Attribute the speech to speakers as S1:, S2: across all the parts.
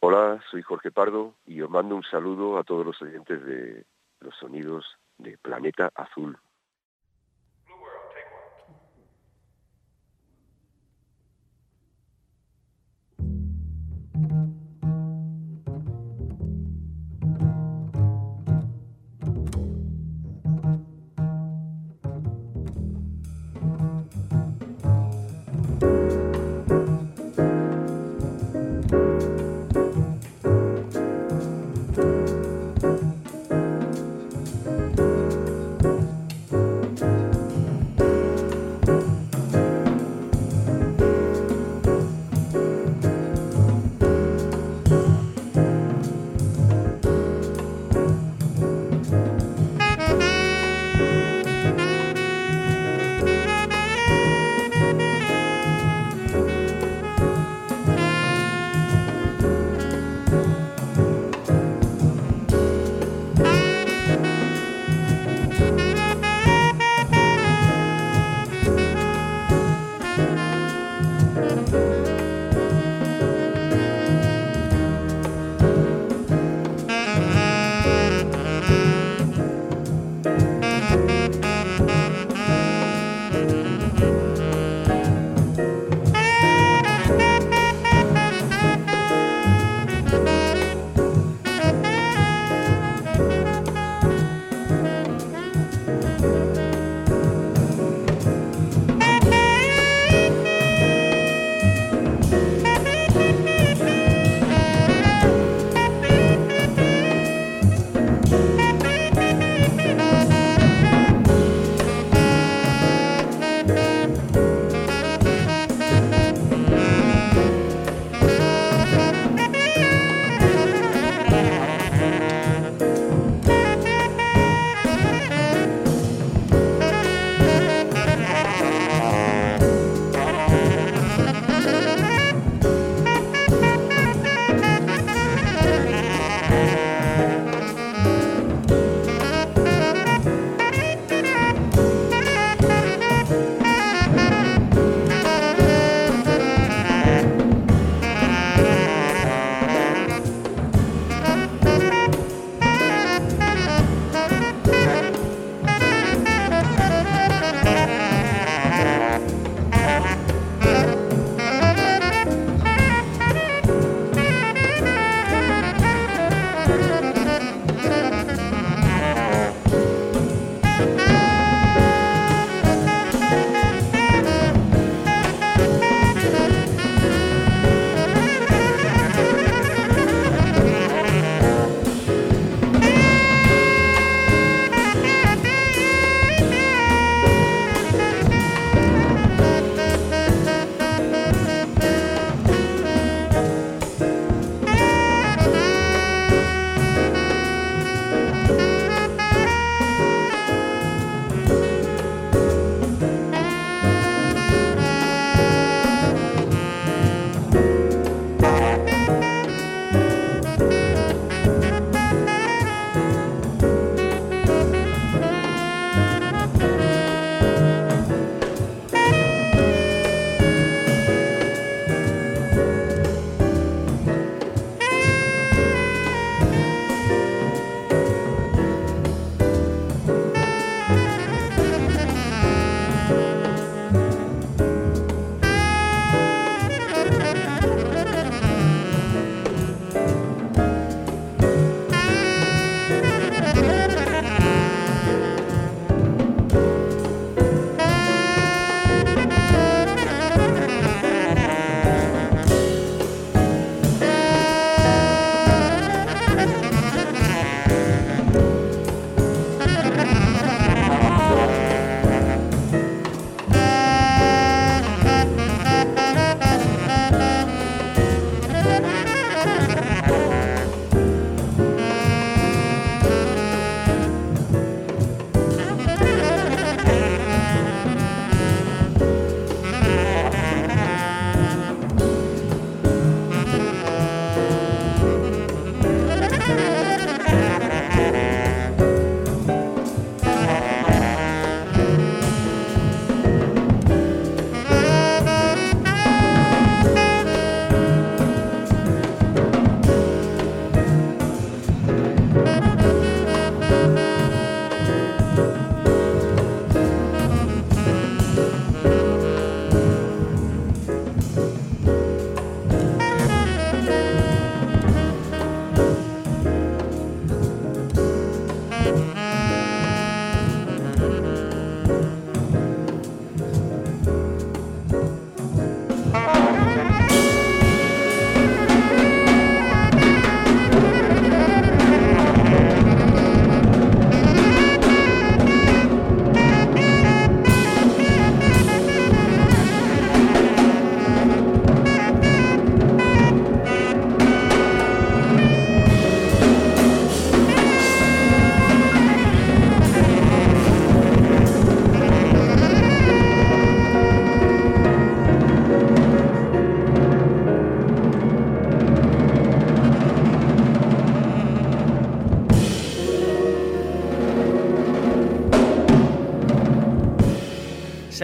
S1: Hola, soy Jorge Pardo y os mando un saludo a todos los oyentes de los sonidos de Planeta Azul.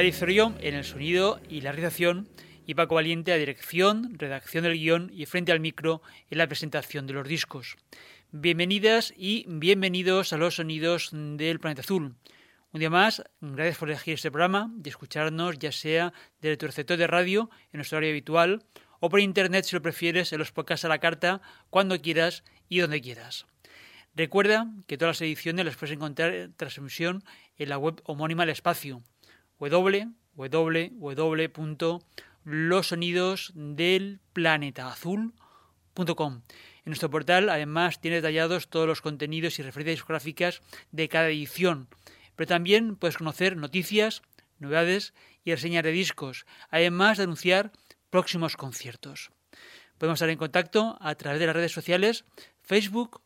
S2: Sally Zorrillo en el sonido y la realización y Paco Valiente a dirección, redacción del guion y frente al micro en la presentación de los discos. Bienvenidas y bienvenidos a los sonidos del planeta azul. Un día más, gracias por elegir este programa y escucharnos ya sea desde tu receptor de radio en nuestro horario habitual o por internet si lo prefieres en los podcasts a la carta cuando quieras y donde quieras. Recuerda que todas las ediciones las puedes encontrar en transmisión en la web homónima del espacio www.losonidosdelplanetaazul.com. En nuestro portal además tiene detallados todos los contenidos y referencias discográficas de cada edición, pero también puedes conocer noticias, novedades y reseñas de discos, además de anunciar próximos conciertos. Podemos estar en contacto a través de las redes sociales Facebook,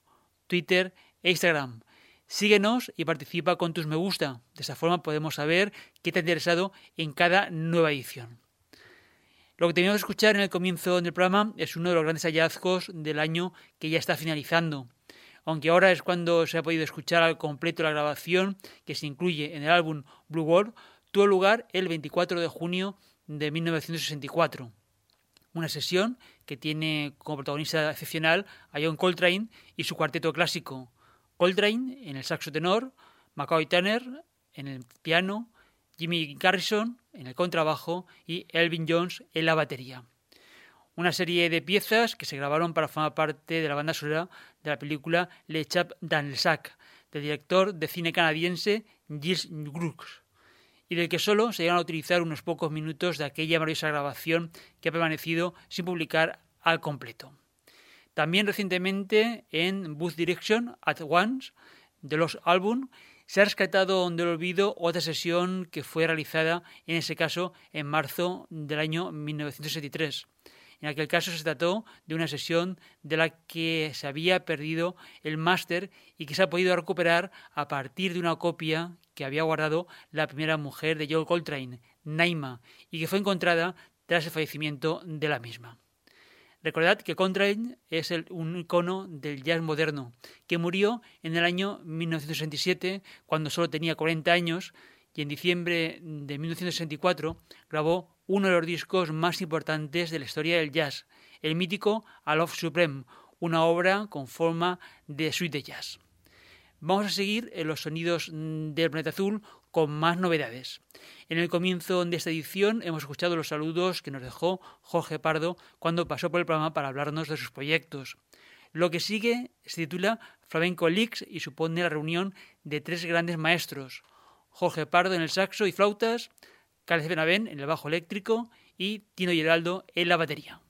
S2: Twitter e Instagram. Síguenos y participa con tus me gusta. De esa forma podemos saber qué te ha interesado en cada nueva edición. Lo que teníamos que escuchar en el comienzo del programa es uno de los grandes hallazgos del año que ya está finalizando. Aunque ahora es cuando se ha podido escuchar al completo la grabación que se incluye en el álbum Blue World, tuvo lugar el 24 de junio de 1964. Una sesión que tiene como protagonista excepcional a John Coltrane y su cuarteto clásico, Coltrane en el saxo tenor, McCoy Tanner en el piano, Jimmy Garrison en el contrabajo y Elvin Jones en la batería. Una serie de piezas que se grabaron para formar parte de la banda sonora de la película Le Chap dans le Sac, del director de cine canadiense Gilles Brooks, y del que solo se llegan a utilizar unos pocos minutos de aquella maravillosa grabación que ha permanecido sin publicar al completo. También recientemente en Booth Direction at Once de los álbum se ha rescatado del olvido otra sesión que fue realizada en ese caso en marzo del año 1973. En aquel caso se trató de una sesión de la que se había perdido el máster y que se ha podido recuperar a partir de una copia que había guardado la primera mujer de Joe Coltrane, Naima, y que fue encontrada tras el fallecimiento de la misma. Recordad que Coltrane es un icono del jazz moderno, que murió en el año 1967, cuando solo tenía 40 años, y en diciembre de 1964 grabó uno de los discos más importantes de la historia del jazz, el mítico A Love Supreme, una obra con forma de suite de jazz. Vamos a seguir en los sonidos del planeta azul con más novedades. En el comienzo de esta edición hemos escuchado los saludos que nos dejó Jorge Pardo cuando pasó por el programa para hablarnos de sus proyectos. Lo que sigue se titula Flamenco Leaks y supone la reunión de tres grandes maestros, Jorge Pardo en el saxo y flautas, Carles Benavén en el bajo eléctrico y Tino Geraldo en la batería.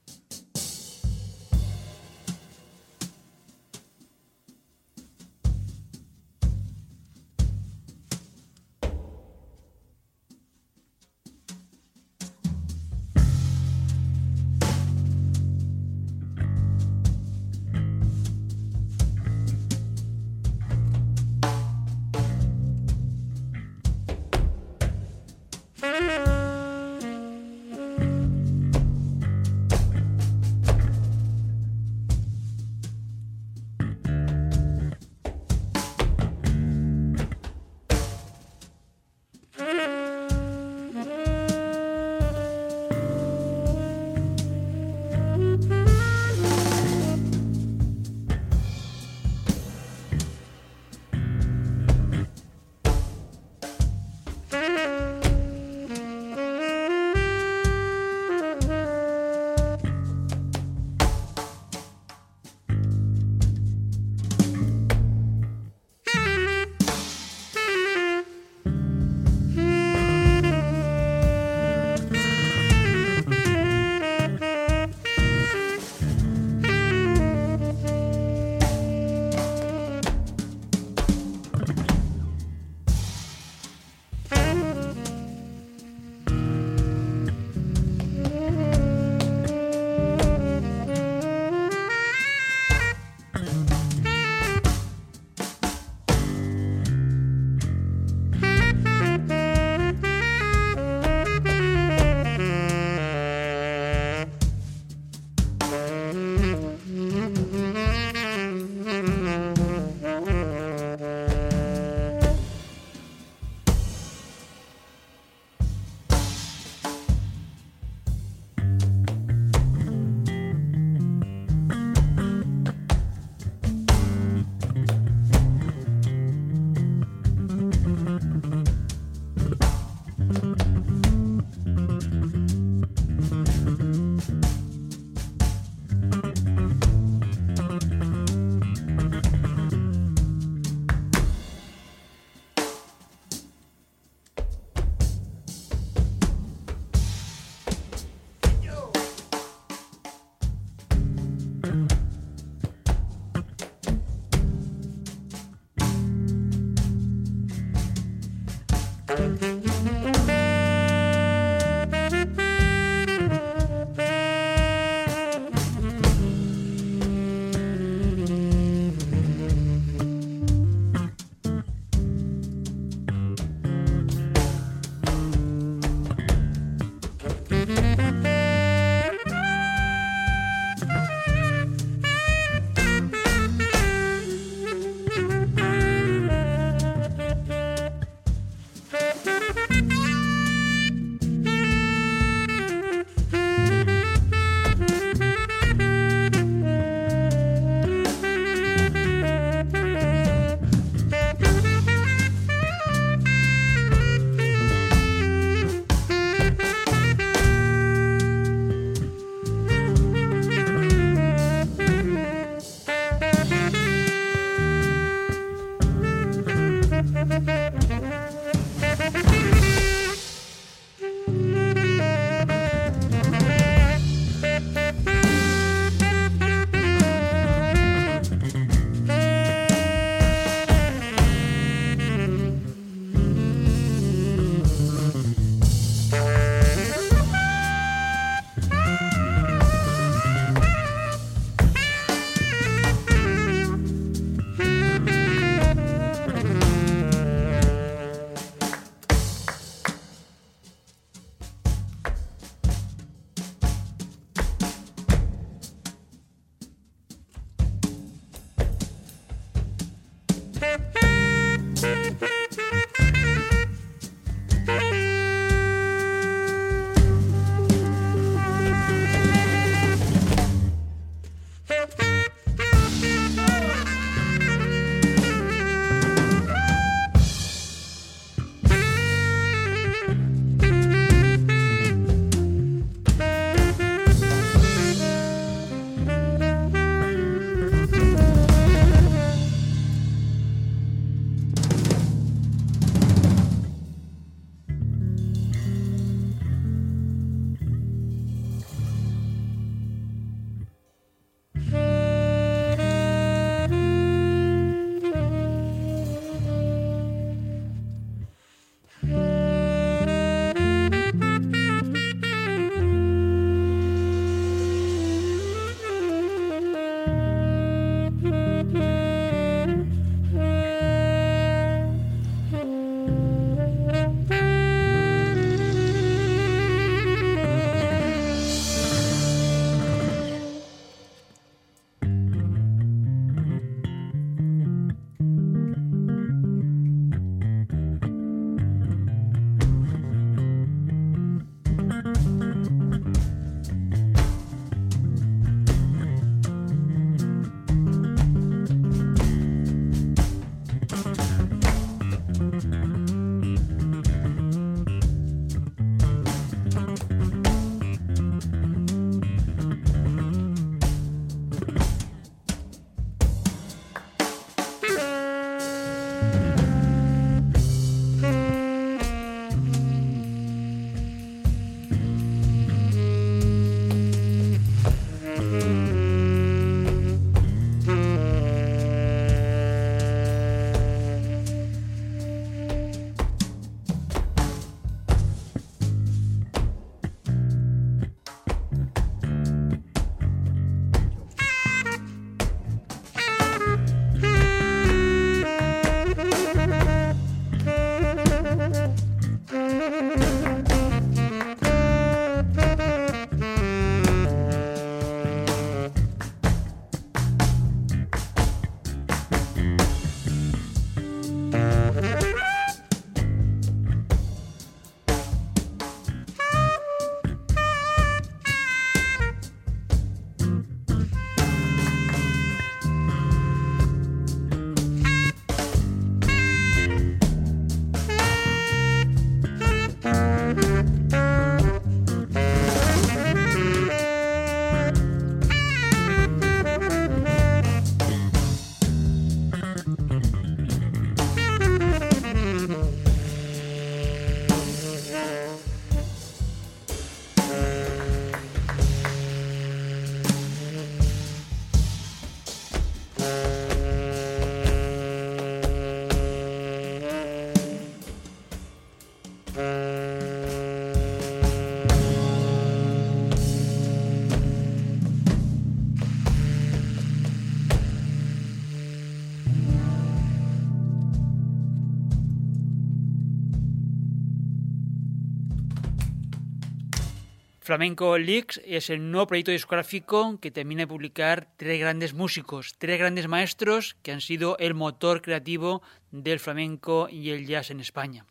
S2: Flamenco Leaks es el nuevo proyecto discográfico que termina de publicar tres grandes músicos, tres grandes maestros que han sido el motor creativo del flamenco y el jazz en España.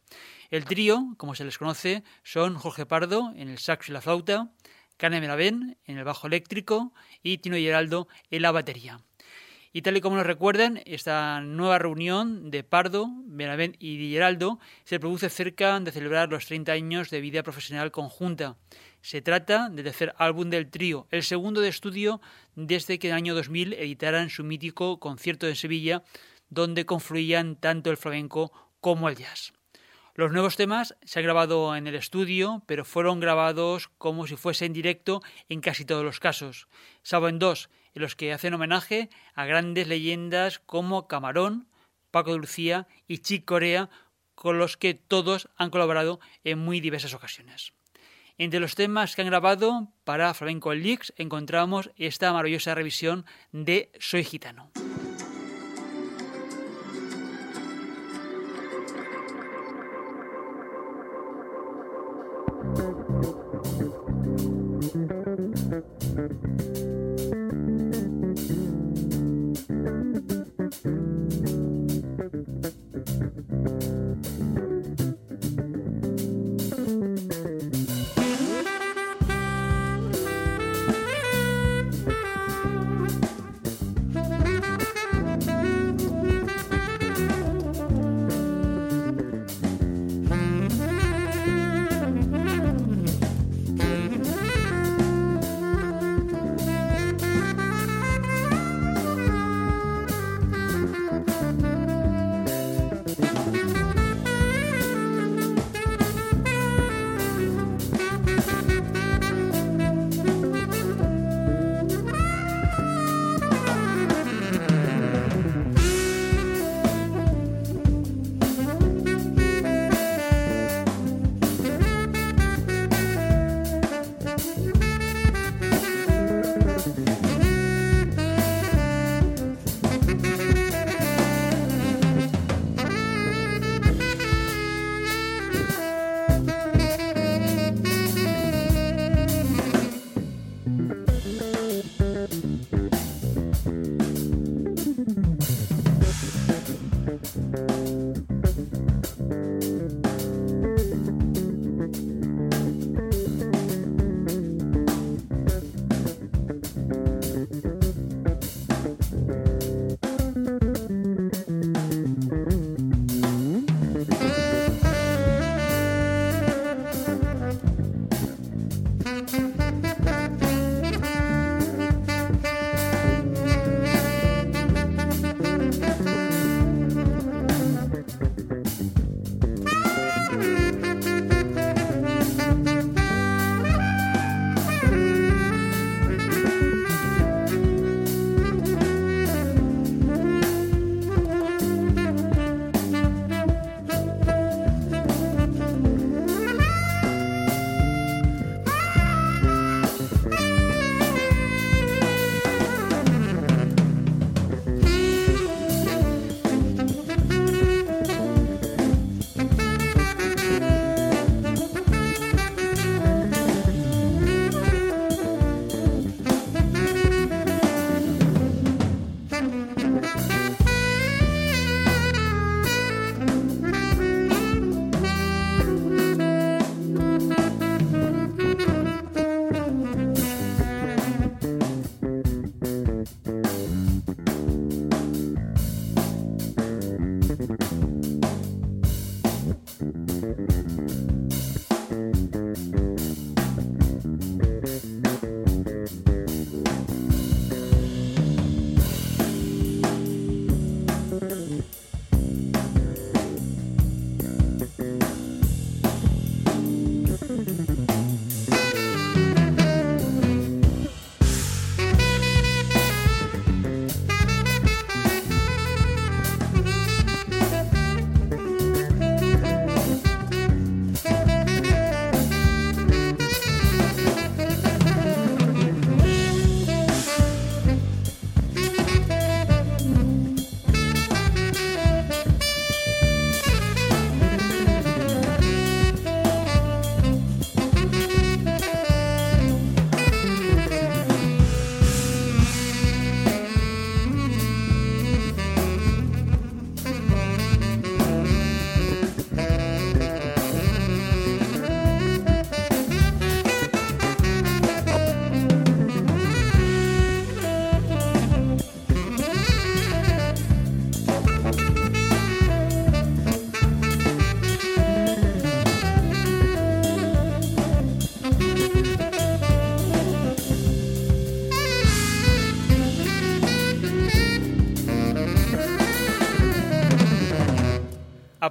S2: El trío, como se les conoce, son Jorge Pardo en el saxo y la flauta, Carmen Meravén en el bajo eléctrico y Tino Geraldo en la batería. Y tal y como nos recuerdan, esta nueva reunión de Pardo, Benavent y Di Geraldo se produce cerca de celebrar los 30 años de vida profesional conjunta. Se trata del tercer álbum del trío, el segundo de estudio desde que en el año 2000 editaran su mítico concierto en Sevilla, donde confluían tanto el flamenco como el jazz. Los nuevos temas se han grabado en el estudio, pero fueron grabados como si fuese en directo en casi todos los casos, salvo en dos, en los que hacen homenaje a grandes leyendas como Camarón, Paco de Lucía y Chick Corea, con los que todos han colaborado en muy diversas ocasiones. Entre los temas que han grabado para Flamenco Leaks encontramos esta maravillosa revisión de Soy Gitano.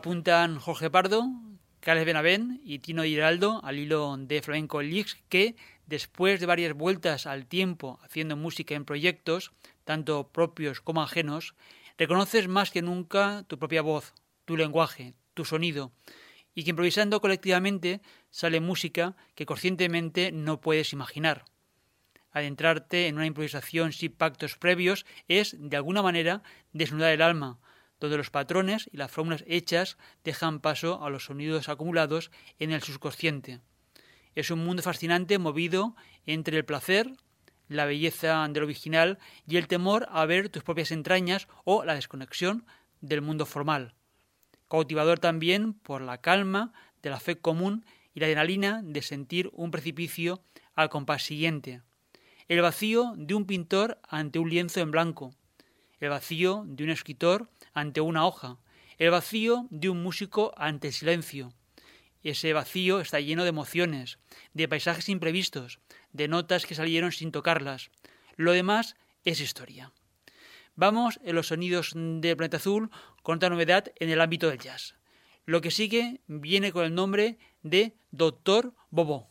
S2: Apuntan Jorge Pardo, Carles Benavent y Tino Giraldo al hilo de Flamenco Leaks que, después de varias vueltas al tiempo haciendo música en proyectos, tanto propios como ajenos, reconoces más que nunca tu propia voz, tu lenguaje, tu sonido, y que improvisando colectivamente sale música que conscientemente no puedes imaginar. Adentrarte en una improvisación sin pactos previos es, de alguna manera, desnudar el alma, donde los patrones y las fórmulas hechas dejan paso a los sonidos acumulados en el subconsciente. Es un mundo fascinante movido entre el placer, la belleza del original y el temor a ver tus propias entrañas o la desconexión del mundo formal. Cautivador también por la calma de la fe común y la adrenalina de sentir un precipicio al compás siguiente. El vacío de un pintor ante un lienzo en blanco. El vacío de un escritor ante una hoja, el vacío de un músico ante el silencio. Ese vacío está lleno de emociones, de paisajes imprevistos, de notas que salieron sin tocarlas. Lo demás es historia. Vamos en los sonidos del planeta azul con otra novedad en el ámbito del jazz. Lo que sigue viene con el nombre de Doctor Bobo.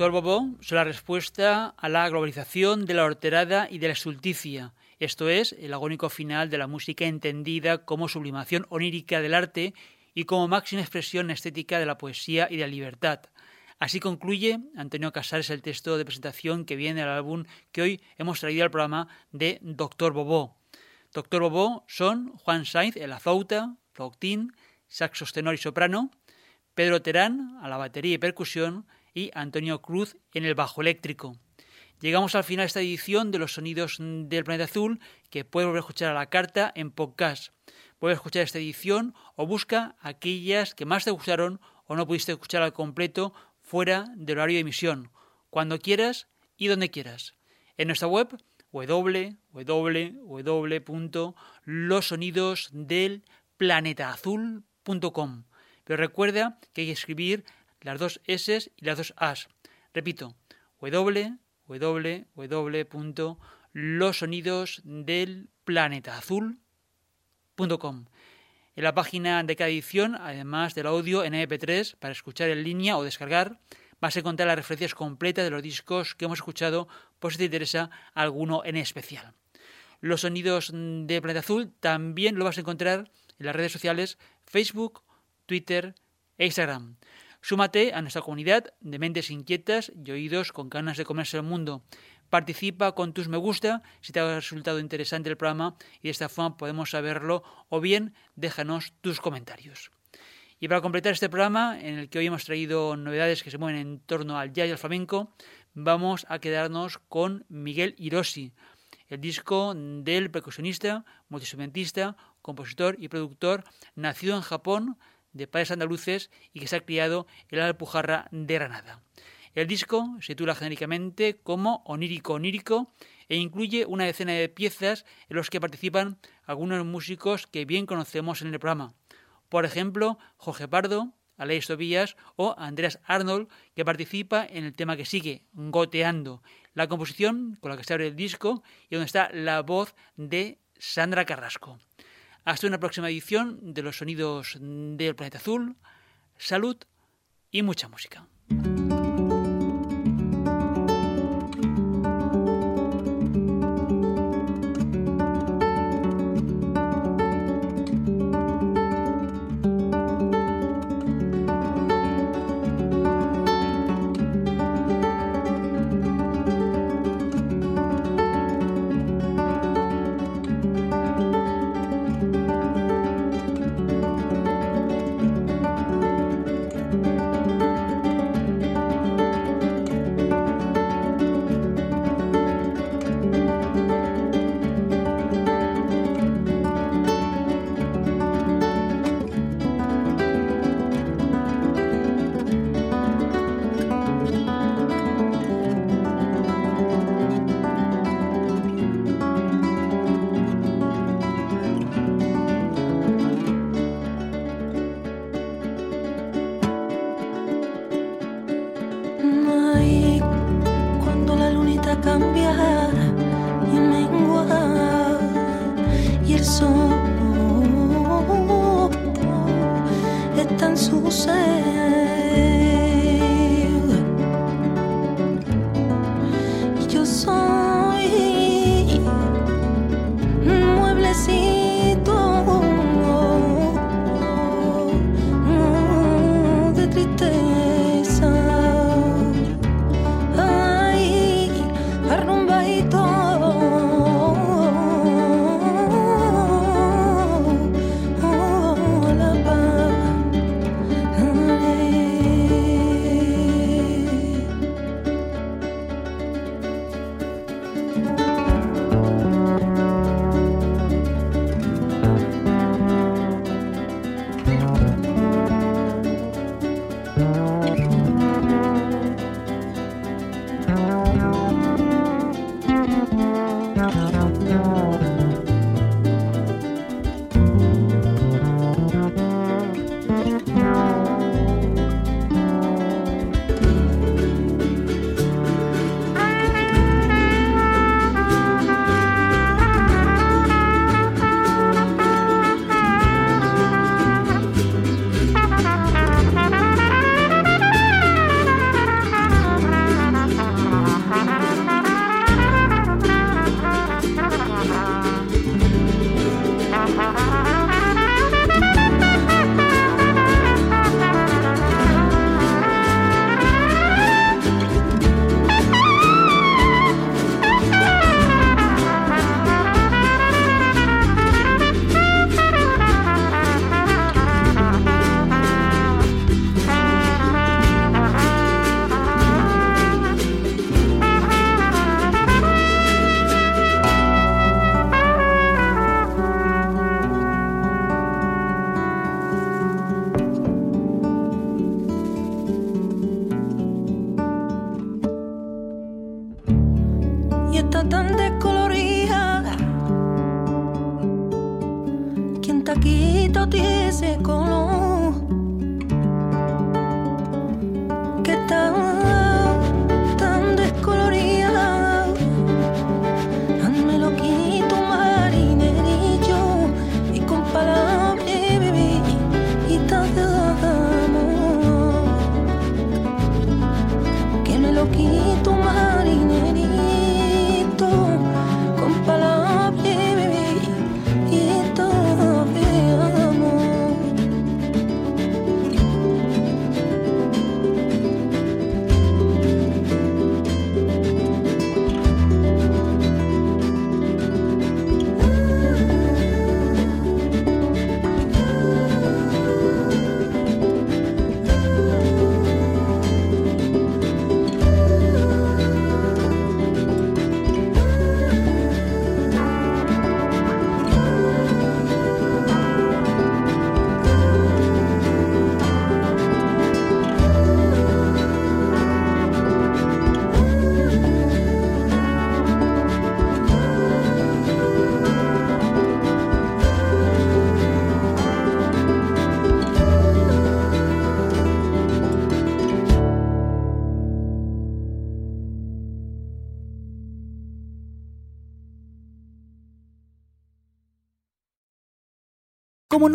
S2: Doctor Bobo es la respuesta a la globalización de la horterada y de la estulticia, esto es, el agónico final de la música entendida como sublimación onírica del arte y como máxima expresión estética de la poesía y de la libertad. Así concluye Antonio Casares el texto de presentación que viene del álbum que hoy hemos traído al programa de Doctor Bobo. Doctor Bobo son Juan Sainz en la flauta, flautín, saxos tenor y soprano, Pedro Terán a la batería y percusión, y Antonio Cruz en el bajo eléctrico. Llegamos al final de esta edición de los sonidos del planeta azul que puedes volver a escuchar a la carta en podcast. Puedes escuchar esta edición o busca aquellas que más te gustaron o no pudiste escuchar al completo fuera del horario de emisión, cuando quieras y donde quieras. En nuestra web www.losonidosdelplanetaazul.com. Pero recuerda que hay que escribir las dos S y las dos As. Repito, www.losonidosdelplanetaazul.com. En la página de cada edición, además del audio en MP3 para escuchar en línea o descargar, vas a encontrar las referencias completas de los discos que hemos escuchado por si te interesa alguno en especial. Los sonidos de Planeta Azul también lo vas a encontrar en las redes sociales Facebook, Twitter e Instagram. Súmate a nuestra comunidad de mentes inquietas y oídos con ganas de comerse el mundo. Participa con tus me gusta si te ha resultado interesante el programa y de esta forma podemos saberlo o bien déjanos tus comentarios. Y para completar este programa, en el que hoy hemos traído novedades que se mueven en torno al jazz y al flamenco, vamos a quedarnos con Miguel Hiroshi, el disco del percusionista, multiinstrumentista, compositor y productor, nacido en Japón, de padres andaluces y que se ha criado en la Alpujarra de Granada. El disco se titula genéricamente como Onírico Onírico e incluye una decena de piezas en los que participan algunos músicos que bien conocemos en el programa. Por ejemplo, Jorge Pardo, Aleix Tobías o Andreas Arnold, que participa en el tema que sigue, Goteando, la composición con la que se abre el disco y donde está la voz de Sandra Carrasco. Hasta una próxima edición de los sonidos del planeta azul. Salud y mucha música.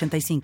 S3: 85